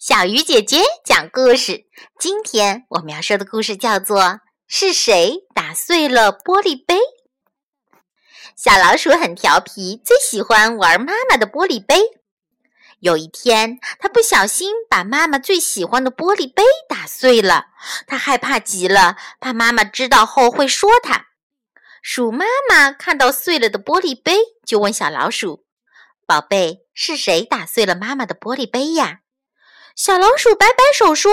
小鱼姐姐讲故事。今天我们要说的故事叫做《是谁打碎了玻璃杯》。小老鼠很调皮，最喜欢玩妈妈的玻璃杯。有一天，它不小心把妈妈最喜欢的玻璃杯打碎了。它害怕极了，怕妈妈知道后会说它。鼠妈妈看到碎了的玻璃杯，就问小老鼠：“宝贝，是谁打碎了妈妈的玻璃杯呀？”小老鼠摆摆手说：“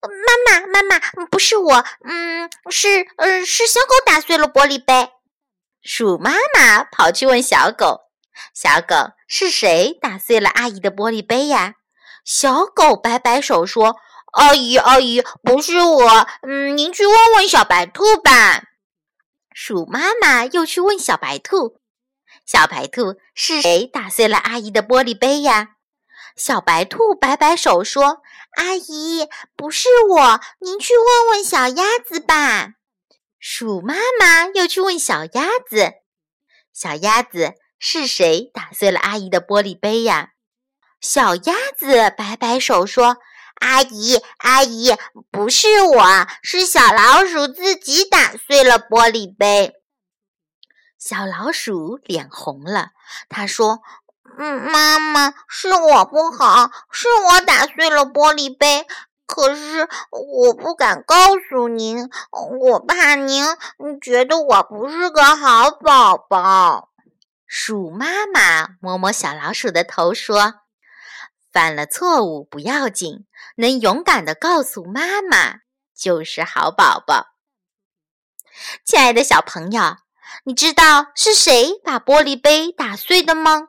妈妈，妈妈，不是我，嗯，是，呃，是小狗打碎了玻璃杯。”鼠妈妈跑去问小狗：“小狗，是谁打碎了阿姨的玻璃杯呀？”小狗摆摆手说：“阿姨，阿姨，不是我，嗯，您去问问小白兔吧。”鼠妈妈又去问小白兔：“小白兔，是谁打碎了阿姨的玻璃杯呀？”小白兔摆摆手说：“阿姨，不是我，您去问问小鸭子吧。”鼠妈妈又去问小鸭子：“小鸭子，是谁打碎了阿姨的玻璃杯呀？”小鸭子摆摆手说：“阿姨，阿姨，不是我，是小老鼠自己打碎了玻璃杯。”小老鼠脸红了，他说。嗯，妈妈，是我不好，是我打碎了玻璃杯。可是我不敢告诉您，我怕您觉得我不是个好宝宝。鼠妈妈摸摸小老鼠的头说：“犯了错误不要紧，能勇敢的告诉妈妈就是好宝宝。”亲爱的小朋友，你知道是谁把玻璃杯打碎的吗？